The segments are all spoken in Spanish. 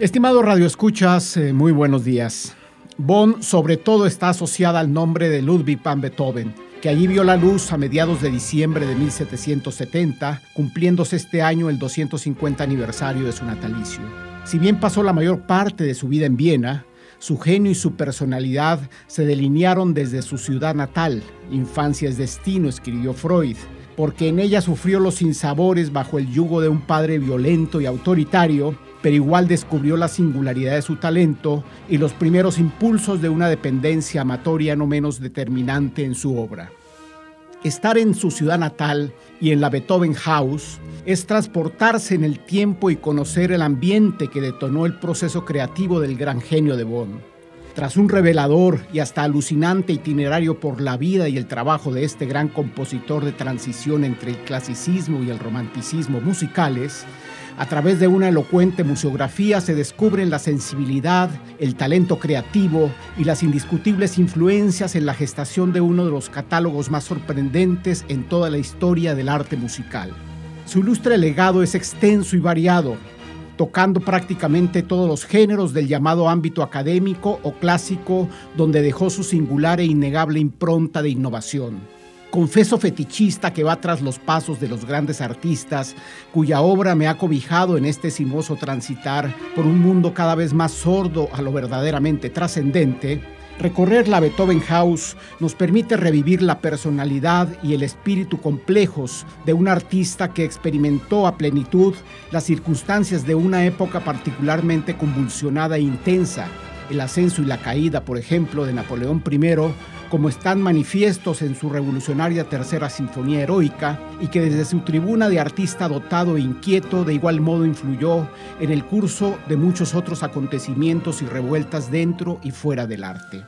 Estimado Radio Escuchas, eh, muy buenos días. Bonn sobre todo está asociada al nombre de Ludwig van Beethoven, que allí vio la luz a mediados de diciembre de 1770, cumpliéndose este año el 250 aniversario de su natalicio. Si bien pasó la mayor parte de su vida en Viena, su genio y su personalidad se delinearon desde su ciudad natal. Infancia es destino, escribió Freud, porque en ella sufrió los sinsabores bajo el yugo de un padre violento y autoritario pero igual descubrió la singularidad de su talento y los primeros impulsos de una dependencia amatoria no menos determinante en su obra. Estar en su ciudad natal y en la Beethoven House es transportarse en el tiempo y conocer el ambiente que detonó el proceso creativo del gran genio de Bonn. Tras un revelador y hasta alucinante itinerario por la vida y el trabajo de este gran compositor de transición entre el clasicismo y el romanticismo musicales, a través de una elocuente museografía se descubren la sensibilidad, el talento creativo y las indiscutibles influencias en la gestación de uno de los catálogos más sorprendentes en toda la historia del arte musical. Su ilustre legado es extenso y variado, tocando prácticamente todos los géneros del llamado ámbito académico o clásico, donde dejó su singular e innegable impronta de innovación. Confeso fetichista que va tras los pasos de los grandes artistas, cuya obra me ha cobijado en este sinuoso transitar por un mundo cada vez más sordo a lo verdaderamente trascendente, recorrer la Beethoven House nos permite revivir la personalidad y el espíritu complejos de un artista que experimentó a plenitud las circunstancias de una época particularmente convulsionada e intensa, el ascenso y la caída, por ejemplo, de Napoleón I, como están manifiestos en su revolucionaria tercera sinfonía heroica y que desde su tribuna de artista dotado e inquieto de igual modo influyó en el curso de muchos otros acontecimientos y revueltas dentro y fuera del arte.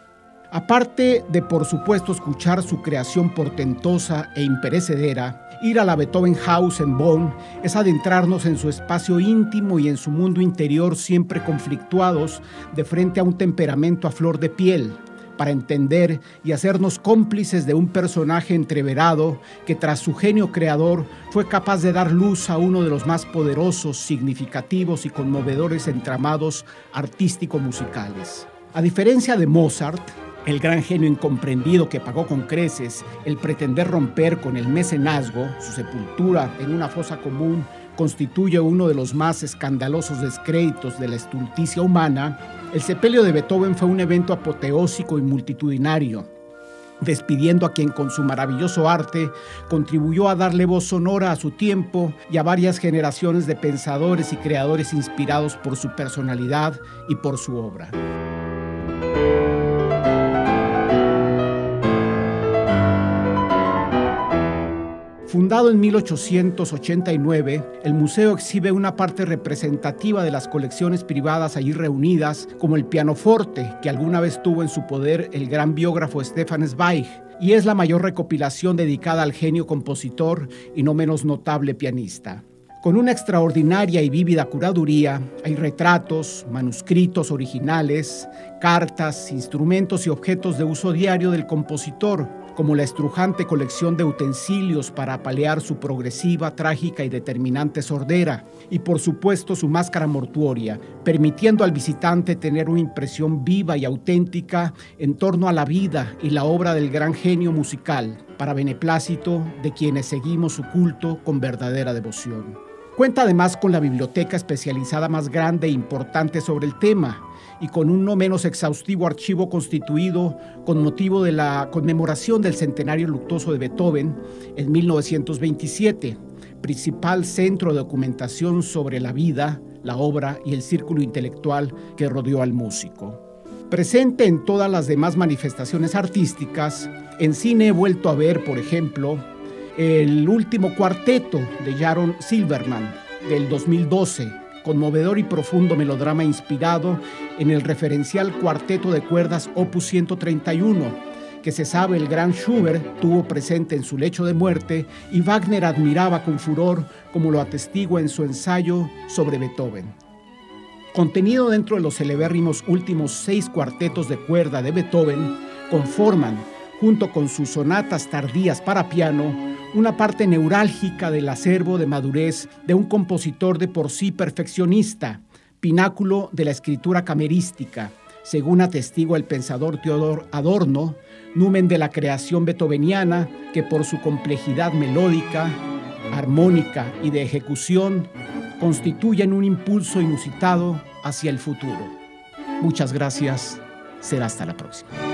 Aparte de por supuesto escuchar su creación portentosa e imperecedera, ir a la Beethoven House en Bonn es adentrarnos en su espacio íntimo y en su mundo interior siempre conflictuados de frente a un temperamento a flor de piel, para entender y hacernos cómplices de un personaje entreverado que tras su genio creador fue capaz de dar luz a uno de los más poderosos, significativos y conmovedores entramados artístico-musicales. A diferencia de Mozart, el gran genio incomprendido que pagó con creces el pretender romper con el mecenazgo, su sepultura en una fosa común, constituye uno de los más escandalosos descréditos de la estulticia humana, el sepelio de Beethoven fue un evento apoteósico y multitudinario, despidiendo a quien con su maravilloso arte contribuyó a darle voz sonora a su tiempo y a varias generaciones de pensadores y creadores inspirados por su personalidad y por su obra. Fundado en 1889, el museo exhibe una parte representativa de las colecciones privadas allí reunidas, como el pianoforte que alguna vez tuvo en su poder el gran biógrafo Stefan Zweig, y es la mayor recopilación dedicada al genio compositor y no menos notable pianista. Con una extraordinaria y vívida curaduría, hay retratos, manuscritos originales, cartas, instrumentos y objetos de uso diario del compositor, como la estrujante colección de utensilios para apalear su progresiva, trágica y determinante sordera, y por supuesto su máscara mortuoria, permitiendo al visitante tener una impresión viva y auténtica en torno a la vida y la obra del gran genio musical, para beneplácito de quienes seguimos su culto con verdadera devoción. Cuenta además con la biblioteca especializada más grande e importante sobre el tema, y con un no menos exhaustivo archivo constituido con motivo de la conmemoración del centenario luctuoso de Beethoven en 1927, principal centro de documentación sobre la vida, la obra y el círculo intelectual que rodeó al músico. Presente en todas las demás manifestaciones artísticas, en cine he vuelto a ver, por ejemplo, el último cuarteto de Jaron Silverman del 2012, conmovedor y profundo melodrama inspirado en el referencial cuarteto de cuerdas Opus 131, que se sabe el gran Schubert tuvo presente en su lecho de muerte y Wagner admiraba con furor como lo atestigua en su ensayo sobre Beethoven. Contenido dentro de los celebérrimos últimos seis cuartetos de cuerda de Beethoven, conforman, junto con sus sonatas tardías para piano, una parte neurálgica del acervo de madurez de un compositor de por sí perfeccionista, pináculo de la escritura camerística, según atestigua el pensador Teodor Adorno, numen de la creación beethoveniana que por su complejidad melódica, armónica y de ejecución constituyen un impulso inusitado hacia el futuro. Muchas gracias. Será hasta la próxima.